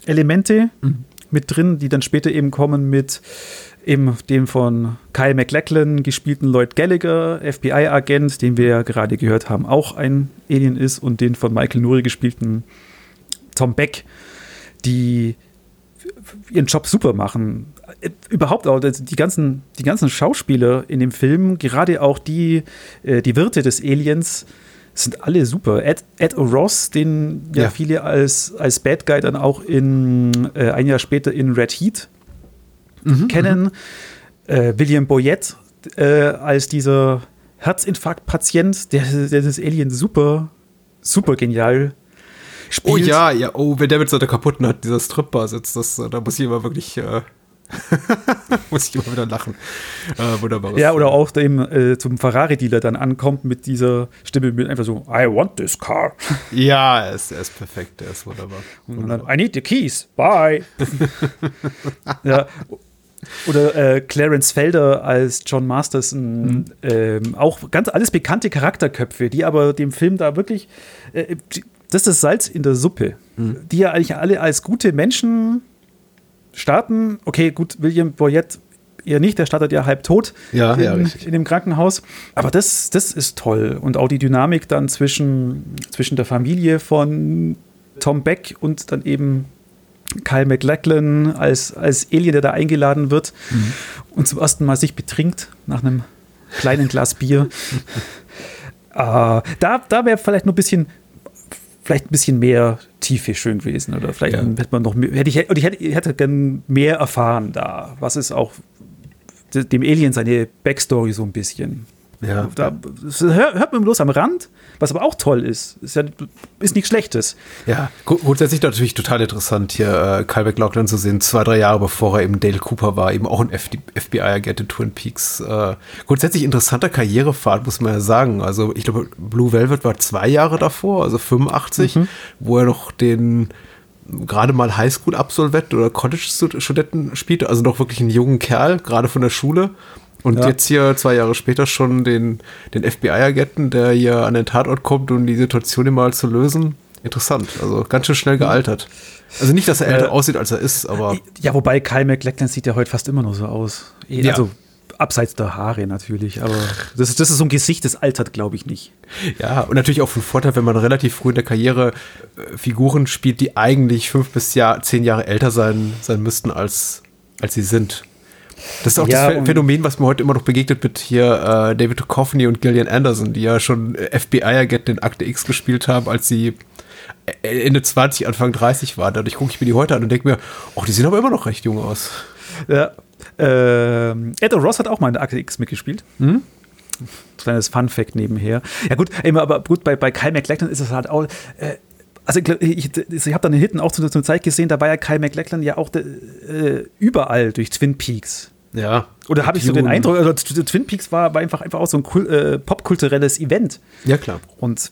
Elemente mhm. Mit drin, die dann später eben kommen mit eben dem von Kyle MacLachlan gespielten Lloyd Gallagher, FBI-Agent, den wir ja gerade gehört haben, auch ein Alien ist, und den von Michael Nuri gespielten Tom Beck, die ihren Job super machen. Überhaupt auch die ganzen, die ganzen Schauspieler in dem Film, gerade auch die, äh, die Wirte des Aliens, sind alle super. Ed, Ed O'Ross, den ja, ja, viele als, als Bad Guy dann auch in, äh, ein Jahr später in Red Heat mhm, kennen. Mhm. Äh, William Boyette äh, als dieser Herzinfarktpatient, der, der das Alien super, super genial spielt. Oh ja, ja, oh, wenn der mit so einer kaputten hat, dieser Stripper sitzt, das, da muss ich immer wirklich. Äh (laughs) Muss ich immer wieder lachen. Äh, wunderbares. Ja, oder auch dem äh, zum Ferrari-Dealer dann ankommt mit dieser Stimme mit einfach so, I want this car. (laughs) Ja, er ist, er ist perfekt, er ist wunderbar. wunderbar. Dann, I need the keys, bye. (laughs) ja, oder äh, Clarence Felder als John Masterson. Mhm. Ähm, auch ganz alles bekannte Charakterköpfe, die aber dem Film da wirklich. Äh, das ist das Salz in der Suppe. Mhm. Die ja eigentlich alle als gute Menschen starten. Okay, gut, William Boyette eher nicht, der startet ja halb tot ja, in, ja, in, dem Krankenhaus. Aber das, das ist toll. Und auch die Dynamik dann zwischen, zwischen der Familie von Tom Beck und dann eben Kyle McLachlan als, als Alien, der da eingeladen wird mhm. und zum ersten Mal sich betrinkt nach einem kleinen Glas Bier. (laughs) äh, da da wäre vielleicht noch ein bisschen, vielleicht ein bisschen mehr Tiefe schön gewesen. Oder vielleicht ja. hätte man noch mehr, hätte ich, ich hätte, ich hätte gern mehr erfahren da. Was ist auch dem Alien seine Backstory so ein bisschen. Ja. Da, hört man bloß am Rand, was aber auch toll ist. Ist, ja, ist nichts Schlechtes. Ja, grundsätzlich natürlich total interessant, hier äh, Kyle MacLachlan zu sehen, zwei, drei Jahre bevor er eben Dale Cooper war, eben auch ein FBI-Agent in Twin Peaks. Äh, grundsätzlich interessanter Karrierepfad, muss man ja sagen. Also, ich glaube, Blue Velvet war zwei Jahre davor, also 85, mhm. wo er noch den gerade mal Highschool-Absolvent oder College-Studenten spielte, also noch wirklich einen jungen Kerl, gerade von der Schule. Und ja. jetzt hier zwei Jahre später schon den, den FBI-Agenten, der hier an den Tatort kommt, um die Situation immer zu lösen. Interessant. Also ganz schön schnell gealtert. Also nicht, dass er älter äh, aussieht, als er ist, aber. Ja, wobei Kyle McLachlan sieht ja heute fast immer noch so aus. Ja. Also abseits der Haare natürlich, aber das, ist, das ist so ein Gesicht, das altert, glaube ich, nicht. Ja, und natürlich auch von Vorteil, wenn man relativ früh in der Karriere äh, Figuren spielt, die eigentlich fünf bis Jahr, zehn Jahre älter sein, sein müssten, als, als sie sind. Das ist auch ja, das Phänomen, was mir heute immer noch begegnet mit hier äh, David Duchovny und Gillian Anderson, die ja schon FBI-Agent in Akte X gespielt haben, als sie äh, Ende 20, Anfang 30 waren. Dadurch gucke ich mir die heute an und denke mir, oh, die sehen aber immer noch recht jung aus. Ja. Ähm, Ed Ross hat auch mal in der Akte X mitgespielt. Hm? Kleines Fun-Fact nebenher. Ja, gut, aber gut, bei, bei Kyle MacLachlan ist es halt auch. Äh, also ich, ich habe dann den Hitten auch zu, zur Zeit gesehen, da war ja Kyle MacLachlan ja auch de, äh, überall durch Twin Peaks. Ja. Oder habe ich so den Eindruck, also Twin Peaks war, war einfach, einfach auch so ein äh, popkulturelles Event. Ja, klar. Und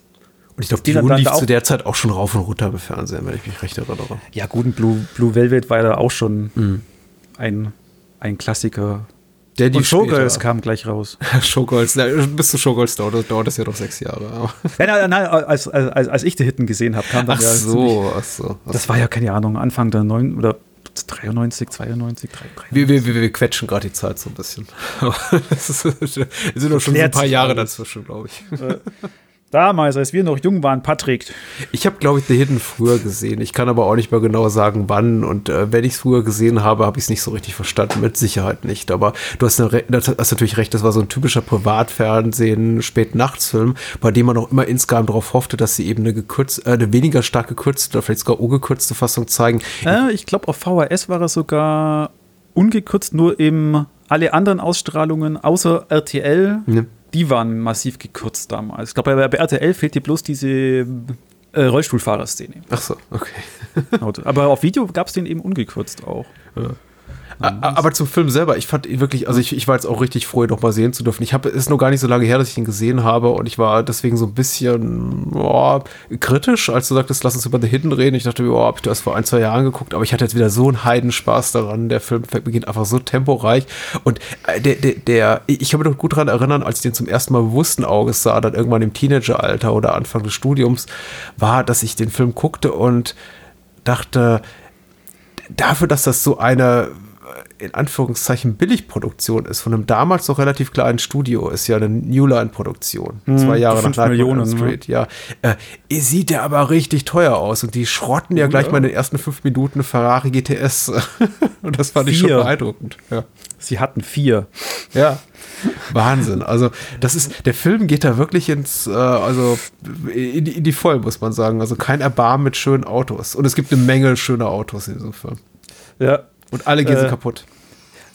und ich glaube, die Dune lief zu der Zeit auch schon rauf und runter im Fernsehen, wenn ich mich recht erinnere. Ja, gut, Blue, Blue Velvet war ja auch schon mhm. ein, ein Klassiker der die und Showgirls kam gleich raus. (laughs) Showgirls, bis zu Showgirls dauert, dauert das ja doch sechs Jahre. (laughs) ja, nein, nein, als, als, als ich die Hitten gesehen habe, kam dann ach ja. So, ach so, ach Das war ja keine Ahnung, Anfang der neun oder 93, 92, 93. Wir, wir, wir, wir quetschen gerade die Zeit so ein bisschen. (laughs) es sind doch schon so ein paar Jahre dazwischen, glaube ich. Damals, als wir noch jung waren, Patrick. Ich habe, glaube ich, The Hidden früher gesehen. Ich kann aber auch nicht mehr genau sagen, wann. Und äh, wenn ich es früher gesehen habe, habe ich es nicht so richtig verstanden. Mit Sicherheit nicht. Aber du hast, eine, hast, natürlich recht, das war so ein typischer Privatfernsehen, Spätnachtsfilm, bei dem man auch immer insgesamt darauf hoffte, dass sie eben eine, gekürzt, äh, eine weniger stark gekürzte oder vielleicht sogar ungekürzte Fassung zeigen. Äh, ich glaube, auf VHS war er sogar ungekürzt, nur eben alle anderen Ausstrahlungen außer RTL. Ja die waren massiv gekürzt damals. Ich glaube, bei, bei RTL fehlt dir bloß diese äh, Rollstuhlfahrerszene. Ach so, okay. Aber auf Video gab es den eben ungekürzt auch. Ja. Aber zum Film selber, ich fand ihn wirklich, also ich, ich war jetzt auch richtig froh, ihn noch mal sehen zu dürfen. Ich habe, es ist noch gar nicht so lange her, dass ich ihn gesehen habe und ich war deswegen so ein bisschen oh, kritisch, als du sagtest, lass uns über The Hidden reden. Ich dachte, oh, hab ich das vor ein, zwei Jahren geguckt, aber ich hatte jetzt wieder so einen Heidenspaß daran. Der Film beginnt einfach so temporeich und äh, der, der, der ich kann mich noch gut daran erinnern, als ich den zum ersten Mal bewussten Auges sah, dann irgendwann im Teenageralter oder Anfang des Studiums, war, dass ich den Film guckte und dachte, dafür, dass das so eine in Anführungszeichen Billigproduktion ist, von einem damals noch relativ kleinen Studio, ist ja eine Newline-Produktion. Hm, zwei Jahre nach Nightmare Millionen, ne? Street, ne? ja. Äh, sieht ja aber richtig teuer aus und die schrotten ja oh, gleich ja. mal in den ersten fünf Minuten Ferrari GTS. (laughs) und das fand vier. ich schon beeindruckend. Ja. Sie hatten vier. Ja. Wahnsinn. Also, das ist, der Film geht da wirklich ins, äh, also in, in die Voll, muss man sagen. Also kein Erbarmen mit schönen Autos. Und es gibt eine Menge schöner Autos in diesem Film. Ja, und alle gehen äh, kaputt.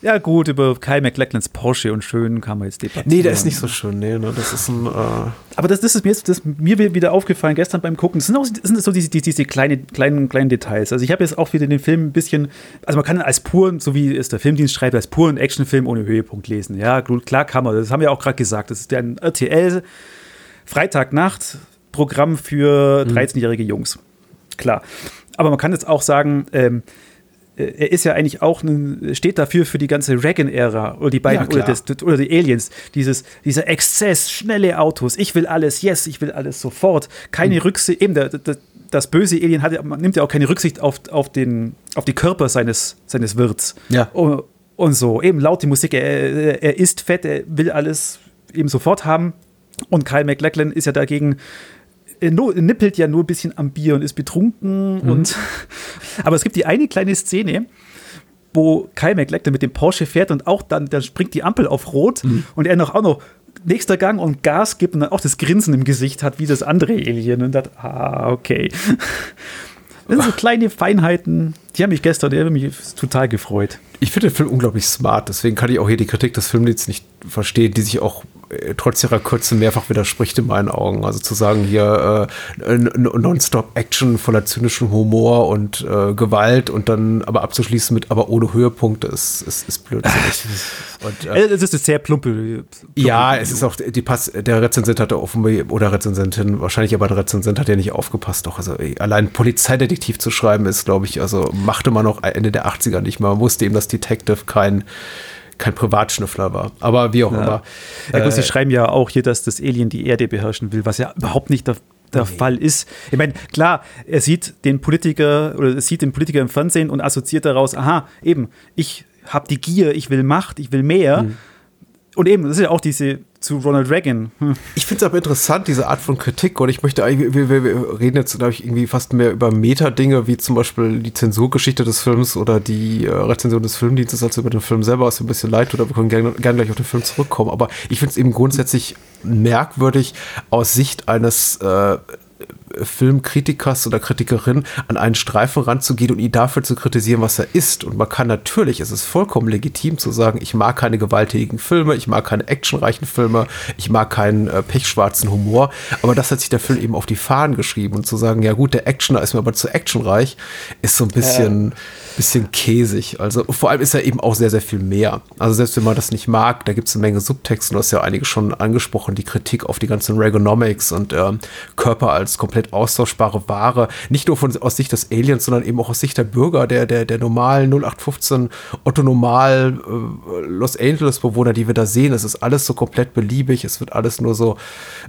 Ja, gut, über Kyle McLachlans Porsche und schön kann man jetzt debattieren. Nee, der ist nicht so schön, nee, ne, das ist ein. Äh Aber das, das ist mir, jetzt, das, mir wieder aufgefallen gestern beim Gucken. Das sind, auch, sind so diese, diese kleine, kleinen, kleinen Details. Also, ich habe jetzt auch wieder den Film ein bisschen. Also, man kann als pur, so wie es der Filmdienst schreibt, als puren Actionfilm ohne Höhepunkt lesen. Ja, klar kann man. Das haben wir auch gerade gesagt. Das ist ein RTL Freitagnacht Programm für 13-jährige mhm. Jungs. Klar. Aber man kann jetzt auch sagen, ähm, äh, er ist ja eigentlich auch ein, steht dafür für die ganze Reagan-Ära oder die beiden ja, oder, das, oder, die Aliens. Dieses, dieser Exzess, schnelle Autos, ich will alles, yes, ich will alles sofort. Keine mhm. Rücksicht, eben der, der, das böse Alien hat, nimmt ja auch keine Rücksicht auf, auf, den, auf die Körper seines, seines Wirts. Ja. Um, und so. Eben laut die Musik, er, er ist fett, er will alles eben sofort haben. Und Kyle McLachlan ist ja dagegen er nippelt ja nur ein bisschen am Bier und ist betrunken. Mhm. Und, (laughs) aber es gibt die eine kleine Szene, wo Kyle McLachlan mit dem Porsche fährt und auch dann, dann springt die Ampel auf Rot mhm. und er noch auch noch nächster Gang und Gas gibt und dann auch das Grinsen im Gesicht hat, wie das andere Alien. Und das, ah, okay. (laughs) Das sind so kleine Feinheiten, die haben mich gestern die haben mich total gefreut. Ich finde den Film unglaublich smart, deswegen kann ich auch hier die Kritik des Filmlieds nicht verstehen, die sich auch äh, trotz ihrer Kürze mehrfach widerspricht in meinen Augen. Also zu sagen hier äh, nonstop Action voller zynischem Humor und äh, Gewalt und dann aber abzuschließen mit aber ohne Höhepunkte ist, ist, ist blödsinnig. (laughs) und, äh, es ist sehr plumpe. plumpe ja, es ist auch die Pass, der Rezensent hatte offenbar oder Rezensentin, wahrscheinlich aber der Rezensent hat ja nicht aufgepasst. Doch, also ey, allein Polizeidetektiv zu schreiben ist, glaube ich, also machte man noch Ende der 80er nicht mal. Man wusste eben, dass Detective kein kein Privatschnüffler war. Aber wie auch ja. immer. Ja, gut, äh, sie schreiben ja auch hier, dass das Alien die Erde beherrschen will, was ja überhaupt nicht der, der nee. Fall ist. Ich meine, klar, er sieht den Politiker oder er sieht den Politiker im Fernsehen und assoziiert daraus, aha, eben, ich habe die Gier, ich will Macht, ich will mehr. Mhm. Und eben, das ist ja auch diese zu Ronald Reagan. Hm. Ich finde es aber interessant, diese Art von Kritik. Und ich möchte eigentlich, wir, wir, reden jetzt, glaube ich, irgendwie fast mehr über Meta-Dinge, wie zum Beispiel die Zensurgeschichte des Films oder die äh, Rezension des Filmdienstes, als über den Film selber, was mir ein bisschen leid tut, aber wir können gerne gern gleich auf den Film zurückkommen. Aber ich finde es eben grundsätzlich merkwürdig aus Sicht eines äh, Filmkritikers oder Kritikerin an einen Streifen ranzugehen und ihn dafür zu kritisieren, was er ist. Und man kann natürlich, es ist vollkommen legitim zu sagen, ich mag keine gewalttätigen Filme, ich mag keine actionreichen Filme, ich mag keinen äh, pechschwarzen Humor, aber das hat sich der Film eben auf die Fahnen geschrieben und zu sagen, ja gut, der Actioner ist mir aber zu actionreich, ist so ein bisschen, ja. bisschen käsig. Also vor allem ist er eben auch sehr, sehr viel mehr. Also selbst wenn man das nicht mag, da gibt es eine Menge Subtexte, du hast ja einige schon angesprochen, die Kritik auf die ganzen Regonomics und äh, Körper als komplett austauschbare Ware, nicht nur von, aus Sicht des Aliens, sondern eben auch aus Sicht der Bürger, der, der, der normalen 0815 Otto Normal äh, Los Angeles Bewohner, die wir da sehen. Es ist alles so komplett beliebig, es wird alles nur so,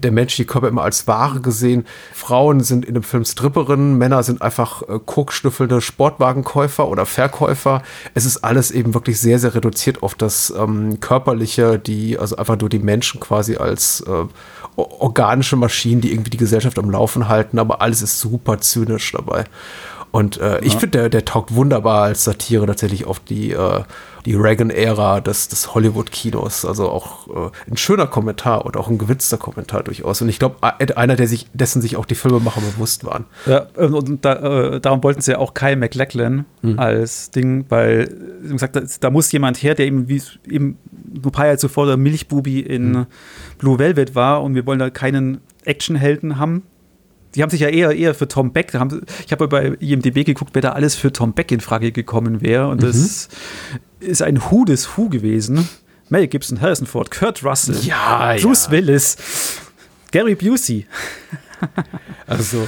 der Mensch, die Körper immer als Ware gesehen. Frauen sind in dem Film Stripperinnen, Männer sind einfach äh, kokschnüffelnde Sportwagenkäufer oder Verkäufer. Es ist alles eben wirklich sehr, sehr reduziert auf das ähm, Körperliche, die, also einfach nur die Menschen quasi als äh, organische Maschinen, die irgendwie die Gesellschaft am Laufen halten, aber alles ist super zynisch dabei. Und äh, ja. ich finde, der, der taugt wunderbar als Satire tatsächlich auf die, äh, die Reagan-Ära des, des Hollywood-Kinos. Also auch äh, ein schöner Kommentar und auch ein gewitzter Kommentar durchaus. Und ich glaube, einer, der sich, dessen sich auch die Filmemacher bewusst waren. Ja, und da, äh, darum wollten sie ja auch Kyle McLachlan mhm. als Ding, weil, wie gesagt, da, da, muss jemand her, der eben, wie eben ein paar Jahre zuvor der Milchbubi in mhm. Blue Velvet war und wir wollen da keinen Actionhelden haben, die haben sich ja eher, eher für Tom Beck, haben, ich habe bei IMDB geguckt, wer da alles für Tom Beck in Frage gekommen wäre. Und mhm. das ist ein Hu des Hu gewesen. Mel Gibson, Harrison Ford, Kurt Russell, ja, Bruce ja. Willis, Gary Busey. also,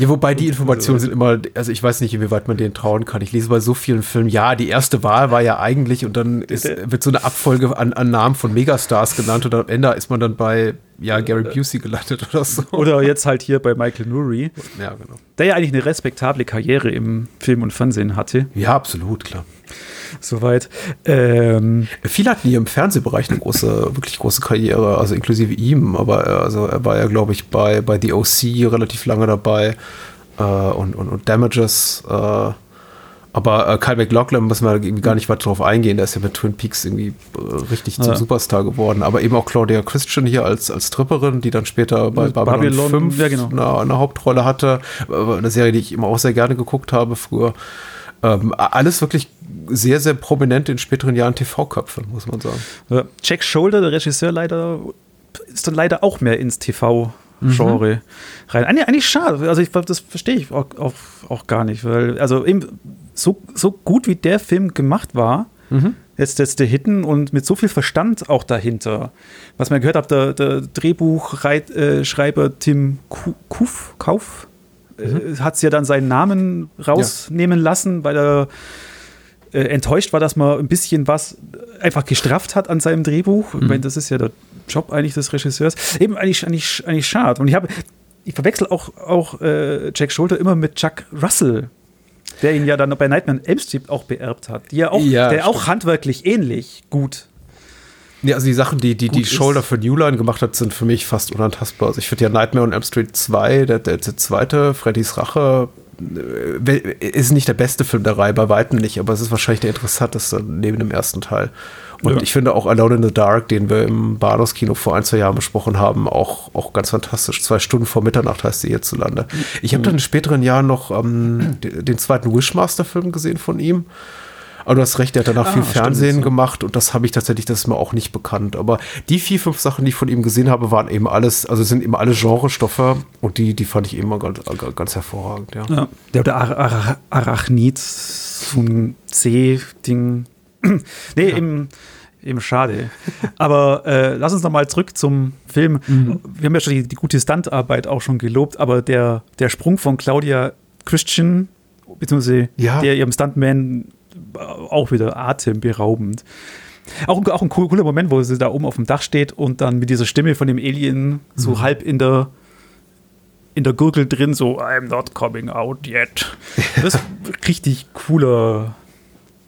ja, wobei die Informationen sind immer, also ich weiß nicht, inwieweit man denen trauen kann. Ich lese bei so vielen Filmen, ja, die erste Wahl war ja eigentlich und dann ist, wird so eine Abfolge an, an Namen von Megastars genannt und am Ende ist man dann bei ja, Gary Busey gelandet oder so. Oder jetzt halt hier bei Michael Nuri. Ja, genau. Der ja eigentlich eine respektable Karriere im Film und Fernsehen hatte. Ja, absolut, klar. Soweit. Ähm, Viele hatten hier im Fernsehbereich eine große, wirklich große Karriere, also inklusive ihm, aber er, also er war ja, glaube ich, bei, bei The OC relativ lange dabei äh, und, und, und Damages. Äh, aber äh, Kyle McLaughlin man irgendwie gar nicht weiter drauf eingehen. Der ist ja mit Twin Peaks irgendwie äh, richtig zum ja. Superstar geworden. Aber eben auch Claudia Christian hier als, als Tripperin, die dann später bei Babylon, Babylon 5 ja, genau. eine, eine, Hauptrolle hatte. Eine Serie, die ich immer auch sehr gerne geguckt habe früher. Ähm, alles wirklich sehr, sehr prominent in späteren Jahren TV-Köpfe, muss man sagen. Ja. Jack Shoulder, der Regisseur, leider ist dann leider auch mehr ins TV Genre mhm. rein. Eigentlich, eigentlich schade. Also ich, das verstehe ich auch, auch, auch, gar nicht, weil also eben so, so gut wie der Film gemacht war, mhm. jetzt, jetzt der Hitten und mit so viel Verstand auch dahinter. Was man gehört hat, der, der Drehbuchschreiber äh, Tim Kuf, Kauf mhm. hat es ja dann seinen Namen rausnehmen ja. lassen, weil er äh, enttäuscht war, dass man ein bisschen was einfach gestrafft hat an seinem Drehbuch. Mhm. Ich meine, das ist ja der Job eigentlich des Regisseurs. Eben eigentlich, eigentlich, eigentlich schade. Und ich habe, ich verwechsel auch, auch äh, Jack Schulter immer mit Chuck Russell. der ihn ja dann bei Nightmare on Elm Street auch beerbt hat, die ja auch, ja, der stimmt. auch handwerklich ähnlich gut ja, also die Sachen, die die, die Shoulder für New Line gemacht hat, sind für mich fast unantastbar. Also ich finde ja Nightmare on Elm Street 2, der, der, der zweite, Freddys Rache, äh, ist nicht der beste Film der Reihe, bei weitem nicht, aber es ist wahrscheinlich der interessanteste neben dem ersten Teil. Und ja. ich finde auch Alone in the Dark, den wir im Bahnhofskino vor ein, zwei Jahren besprochen haben, auch, auch ganz fantastisch. Zwei Stunden vor Mitternacht heißt sie hierzulande. Ich habe dann in späteren Jahren noch ähm, den zweiten Wishmaster-Film gesehen von ihm. Aber du hast recht, er hat danach ah, viel Fernsehen stimmt, gemacht und das habe ich tatsächlich, das ist mir auch nicht bekannt. Aber die vier, fünf Sachen, die ich von ihm gesehen habe, waren eben alles, also sind eben alle Genrestoffe und die, die fand ich immer ganz, ganz hervorragend, ja. ja. Der, der Ar Arachnid, so ein C-Ding. (clears throat) nee, ja. eben eben schade. Aber äh, lass uns noch mal zurück zum Film. Mhm. Wir haben ja schon die, die gute Standarbeit auch schon gelobt, aber der, der Sprung von Claudia Christian, beziehungsweise ja. der ihrem Stuntman auch wieder atemberaubend. Auch, auch ein cooler Moment, wo sie da oben auf dem Dach steht und dann mit dieser Stimme von dem Alien so mhm. halb in der in der Gurgel drin, so I'm not coming out yet. (laughs) Das ist richtig cooler,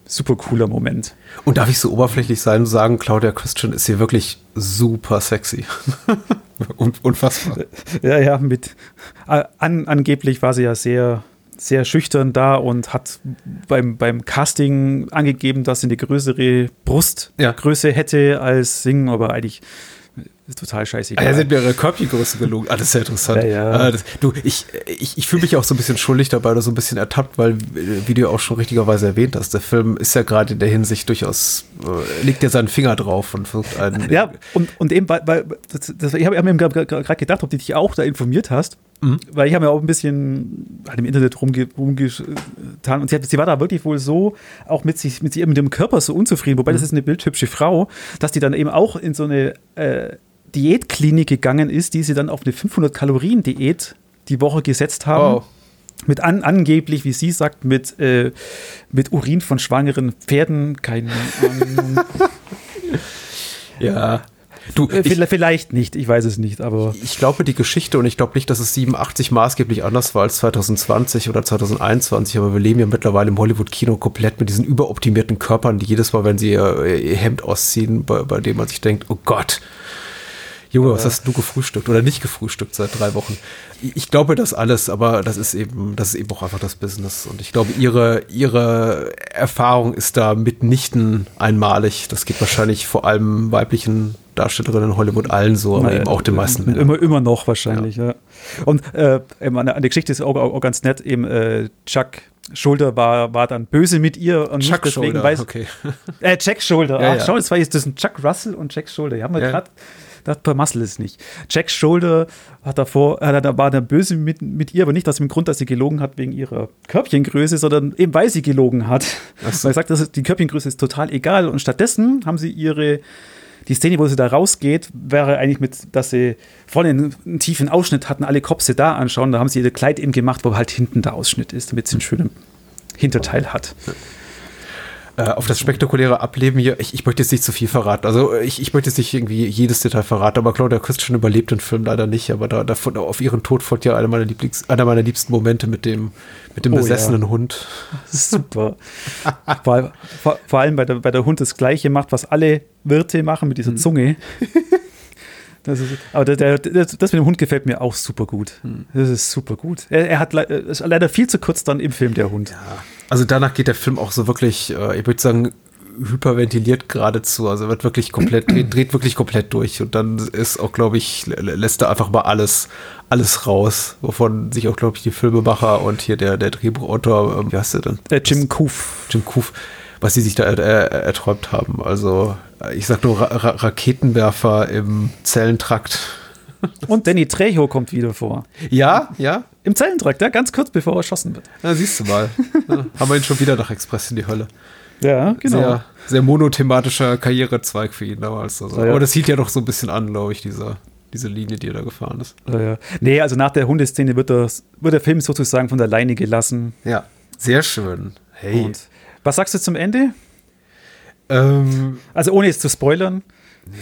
super cooler Moment. Und darf ich so oberflächlich sein und sagen, Claudia Christian ist hier wirklich super sexy. (laughs) Unfassbar. Ja, ja, mit an, angeblich war sie ja sehr sehr schüchtern da und hat beim, beim Casting angegeben, dass sie eine größere Brustgröße ja. hätte als Singen, aber eigentlich total scheiße. Ah, ja, sind mir ihre Körbchengröße gelogen. Alles ah, sehr interessant. Ja, ja. Ah, das, du, ich, ich, ich fühle mich auch so ein bisschen schuldig dabei oder so ein bisschen ertappt, weil, wie du auch schon richtigerweise erwähnt hast, der Film ist ja gerade in der Hinsicht durchaus, äh, legt ja seinen Finger drauf und versucht einen. Ja, und, und eben, weil, weil das, das, ich habe hab mir gerade gedacht, ob du dich auch da informiert hast. Mhm. Weil ich habe mir auch ein bisschen halt im Internet rumge rumgetan und sie, hat, sie, war da wirklich wohl so, auch mit sich, mit, sich, mit dem Körper so unzufrieden, wobei mhm. das ist eine bildhübsche Frau, dass die dann eben auch in so eine äh, Diätklinik gegangen ist, die sie dann auf eine 500-Kalorien-Diät die Woche gesetzt haben. Oh. Mit an, angeblich, wie sie sagt, mit, äh, mit Urin von schwangeren Pferden. Keine Ahnung. (laughs) ja. Du, äh, ich, vielleicht nicht, ich weiß es nicht, aber. Ich glaube die Geschichte und ich glaube nicht, dass es 87 maßgeblich anders war als 2020 oder 2021, aber wir leben ja mittlerweile im Hollywood-Kino komplett mit diesen überoptimierten Körpern, die jedes Mal, wenn sie ihr, ihr Hemd ausziehen, bei, bei dem man sich denkt, oh Gott, Junge, was hast du gefrühstückt oder nicht gefrühstückt seit drei Wochen? Ich glaube das alles, aber das ist eben, das ist eben auch einfach das Business. Und ich glaube, ihre, ihre Erfahrung ist da mitnichten einmalig. Das geht wahrscheinlich vor allem weiblichen Darstellerinnen in Hollywood allen so, aber eben auch den meisten Männern. Immer, immer noch wahrscheinlich, ja. ja. Und äh, an, der, Geschichte ist auch, auch, ganz nett, eben äh, Chuck Schulter war, war dann böse mit ihr und Chuck deswegen Schulter, weiß. Okay. (laughs) Äh, Jack Schulter. Ja, Ach, ja. schau, das war jetzt das sind Chuck Russell und Jack Schulter. Die haben wir ja. gerade das per Muscle ist nicht. Jack Shoulder hat davor, äh, da war der böse mit, mit ihr, aber nicht aus dem Grund, dass sie gelogen hat wegen ihrer Körbchengröße, sondern eben weil sie gelogen hat. So. Weil er sagt, dass die Körbchengröße ist total egal. Und stattdessen haben sie ihre die Szene, wo sie da rausgeht, wäre eigentlich mit, dass sie vorne einen, einen tiefen Ausschnitt hatten, alle Kopse da anschauen. Da haben sie ihr Kleid eben gemacht, wo halt hinten der Ausschnitt ist, damit sie einen schönen Hinterteil hat. Äh, auf das spektakuläre Ableben hier, ich, ich möchte jetzt nicht zu viel verraten. Also ich, ich möchte jetzt nicht irgendwie jedes Detail verraten, aber Claudia Christian überlebt den Film leider nicht, aber da, da auf ihren Tod folgt ja einer meiner, Lieblings, einer meiner liebsten Momente mit dem, mit dem oh, besessenen ja. Hund. (laughs) Super. vor, vor, vor, allem, bei der, bei der Hund das Gleiche macht, was alle Wirte machen mit dieser mhm. Zunge. (laughs) Das ist, aber der, der, das mit dem Hund gefällt mir auch super gut. Hm. Das ist super gut. Er, er hat le ist leider viel zu kurz dann im Film, der Hund. Ja. Also danach geht der Film auch so wirklich, äh, ich würde sagen, hyperventiliert geradezu. Also wird wirklich komplett, dreht, dreht, wirklich komplett durch. Und dann ist auch, glaube ich, lässt er einfach mal alles, alles raus, wovon sich auch, glaube ich, die Filmemacher und hier der, der Drehbuchautor, ähm, wie heißt der denn? Der äh, Jim Koof. Jim Koof, was sie sich da er, erträumt haben. Also ich sag nur Ra Ra Raketenwerfer im Zellentrakt. (laughs) Und Danny Trejo kommt wieder vor. Ja, ja. Im Zellentrakt, ja, ganz kurz bevor er erschossen wird. Ja, siehst du mal. Ja, haben wir ihn schon wieder nach Express in die Hölle. Ja, genau. Sehr, sehr monothematischer Karrierezweig für ihn damals. Also. Ja, Aber das sieht ja doch so ein bisschen an, glaube ich, diese, diese Linie, die er da gefahren ist. Ja, ja. Nee, also nach der Hundeszene wird, das, wird der Film sozusagen von der Leine gelassen. Ja, sehr schön. Hey. Und was sagst du zum Ende? Ähm, also ohne es zu spoilern.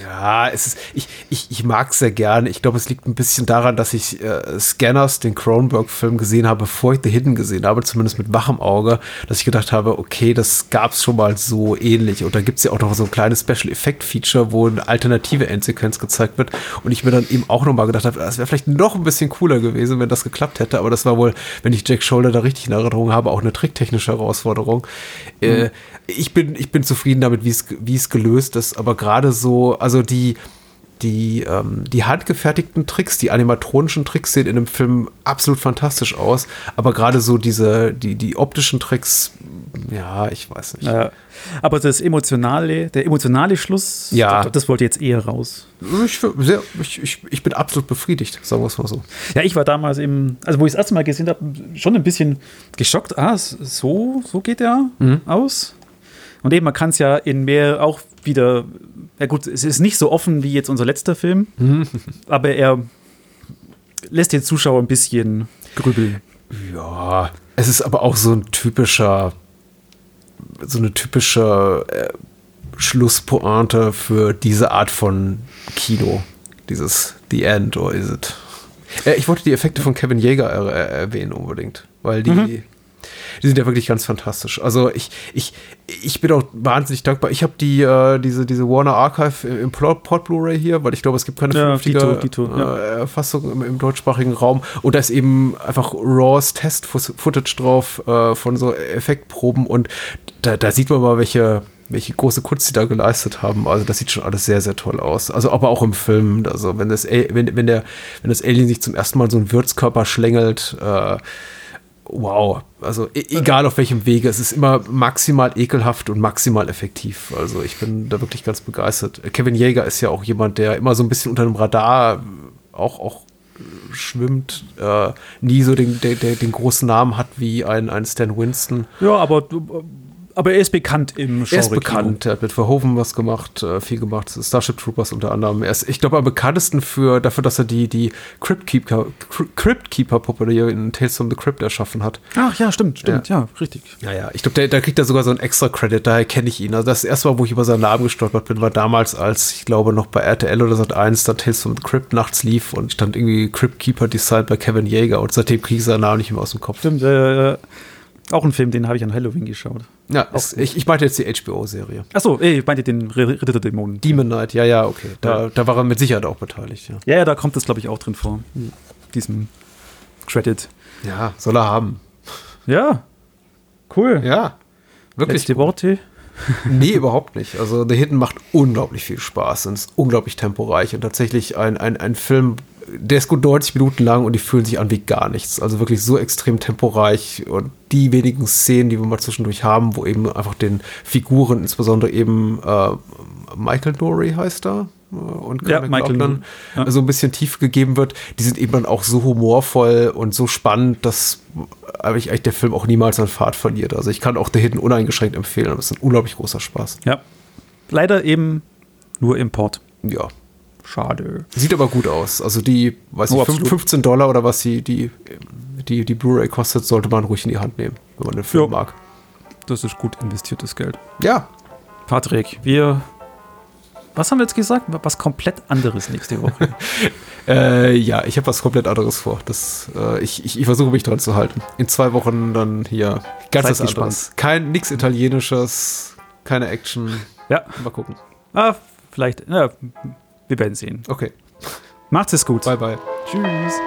Ja, es ist, ich, ich, ich mag es sehr gerne. Ich glaube, es liegt ein bisschen daran, dass ich äh, Scanners, den Cronenberg-Film, gesehen habe, bevor ich The Hidden gesehen habe, zumindest mit wachem Auge, dass ich gedacht habe, okay, das gab es schon mal so ähnlich. Und da gibt es ja auch noch so ein kleines Special-Effect-Feature, wo eine alternative Endsequenz gezeigt wird. Und ich mir dann eben auch nochmal gedacht habe, das wäre vielleicht noch ein bisschen cooler gewesen, wenn das geklappt hätte. Aber das war wohl, wenn ich Jack Shoulder da richtig in Erinnerung habe, auch eine tricktechnische Herausforderung. Mhm. Äh, ich bin, ich bin zufrieden damit, wie es gelöst ist, aber gerade so, also die, die, ähm, die handgefertigten Tricks, die animatronischen Tricks sehen in dem Film absolut fantastisch aus, aber gerade so diese, die, die optischen Tricks, ja, ich weiß nicht. Ja, aber das emotionale, der emotionale Schluss, ja. das, das wollte jetzt eher raus. Ich, sehr, ich, ich, ich bin absolut befriedigt, sagen wir es mal so. Ja, ich war damals eben, also wo ich das erste Mal gesehen habe, schon ein bisschen geschockt. Ah, so, so geht er mhm. aus. Und eben, man kann es ja in mehr auch wieder, ja gut, es ist nicht so offen wie jetzt unser letzter Film, mhm. aber er lässt den Zuschauer ein bisschen grübeln. Ja, es ist aber auch so ein typischer, so eine typische äh, Schlusspointe für diese Art von Kino. Dieses The End, or is it? Äh, ich wollte die Effekte von Kevin Jäger er erwähnen unbedingt, weil die, mhm die sind ja wirklich ganz fantastisch. Also ich, ich, ich bin auch wahnsinnig dankbar. Ich habe die, äh, diese, diese Warner Archive im Port Blu-ray hier, weil ich glaube, es gibt keine ja, vernünftige Dito, Dito, ja. äh, Fassung im, im, deutschsprachigen Raum. Und da ist eben einfach Raws Test-Footage drauf äh, von so Effektproben und da, da sieht man mal, welche, welche große Kunst sie da geleistet haben. Also das sieht schon alles sehr, sehr toll aus. Also aber auch im Film. Also wenn das, wenn, wenn der, wenn das Alien sich zum ersten Mal so einen Würzkörper schlängelt, äh, wow. Also e egal auf welchem Wege, es ist immer maximal ekelhaft und maximal effektiv. Also ich bin da wirklich ganz begeistert. Kevin Jäger ist ja auch jemand, der immer so ein bisschen unter dem Radar auch, auch schwimmt, äh, nie so den, den, den großen Namen hat wie ein, ein Stan Winston. Ja, aber aber er ist bekannt im Genre. Er ist bekannt. Er hat mit Verhoeven was gemacht, äh, viel gemacht. Starship Troopers unter anderem. Er ist, ich glaube, am bekanntesten für, dafür, dass er die, die Crypt Keeper, Crypt Keeper Puppe in Tales from the Crypt erschaffen hat. Ach ja, stimmt, stimmt, ja, ja richtig. Ja, ja. Ich glaube, da kriegt er sogar so einen extra Credit, daher kenne ich ihn. Also das erste Mal, wo ich über seinen Namen gestolpert bin, war damals, als ich glaube, noch bei RTL oder Sat 1 da Tales from the Crypt nachts lief und stand irgendwie Crypt Keeper Designed bei Kevin Yeager und seitdem kriege ich seinen Namen nicht mehr aus dem Kopf. Stimmt, äh, auch ein Film, den habe ich an Halloween geschaut. Ja, es, ich, ich meinte jetzt die HBO-Serie. Achso, ich meinte den Ritter der Dämonen. Demon Knight, ja, ja, okay. Da, ja. da war er mit Sicherheit auch beteiligt, ja. Ja, ja da kommt es, glaube ich, auch drin vor. Hm. Diesem Credit. Ja, soll er haben. Ja, cool. Ja, wirklich. Letzte cool. Worte? (laughs) nee, überhaupt nicht. Also The Hidden macht unglaublich viel Spaß und ist unglaublich temporeich und tatsächlich ein, ein, ein Film, der ist gut 90 Minuten lang und die fühlen sich an wie gar nichts. Also wirklich so extrem temporeich und die wenigen Szenen, die wir mal zwischendurch haben, wo eben einfach den Figuren, insbesondere eben äh, Michael Dory heißt er, äh, und ja, Michael dann ja. so ein bisschen tief gegeben wird, die sind eben dann auch so humorvoll und so spannend, dass eigentlich der Film auch niemals an Fahrt verliert. Also ich kann auch The Hidden uneingeschränkt empfehlen. Das ist ein unglaublich großer Spaß. Ja. Leider eben nur Import. Ja. Schade. Sieht aber gut aus. Also die, weiß oh, ich, 15 Dollar oder was die, die, die, die Blu-ray kostet, sollte man ruhig in die Hand nehmen, wenn man den Film ja. mag. Das ist gut investiertes Geld. Ja. Patrick, wir. Was haben wir jetzt gesagt? Was komplett anderes nächste Woche. (laughs) äh, ja, ich habe was komplett anderes vor. Das, äh, ich, ich, ich versuche mich dran zu halten. In zwei Wochen dann hier ganz Seid anderes. Kein nix Italienisches, keine Action. Ja. Mal gucken. Ah, vielleicht. Ja, wir werden sehen. Okay. Macht es gut. Bye, bye. Tschüss.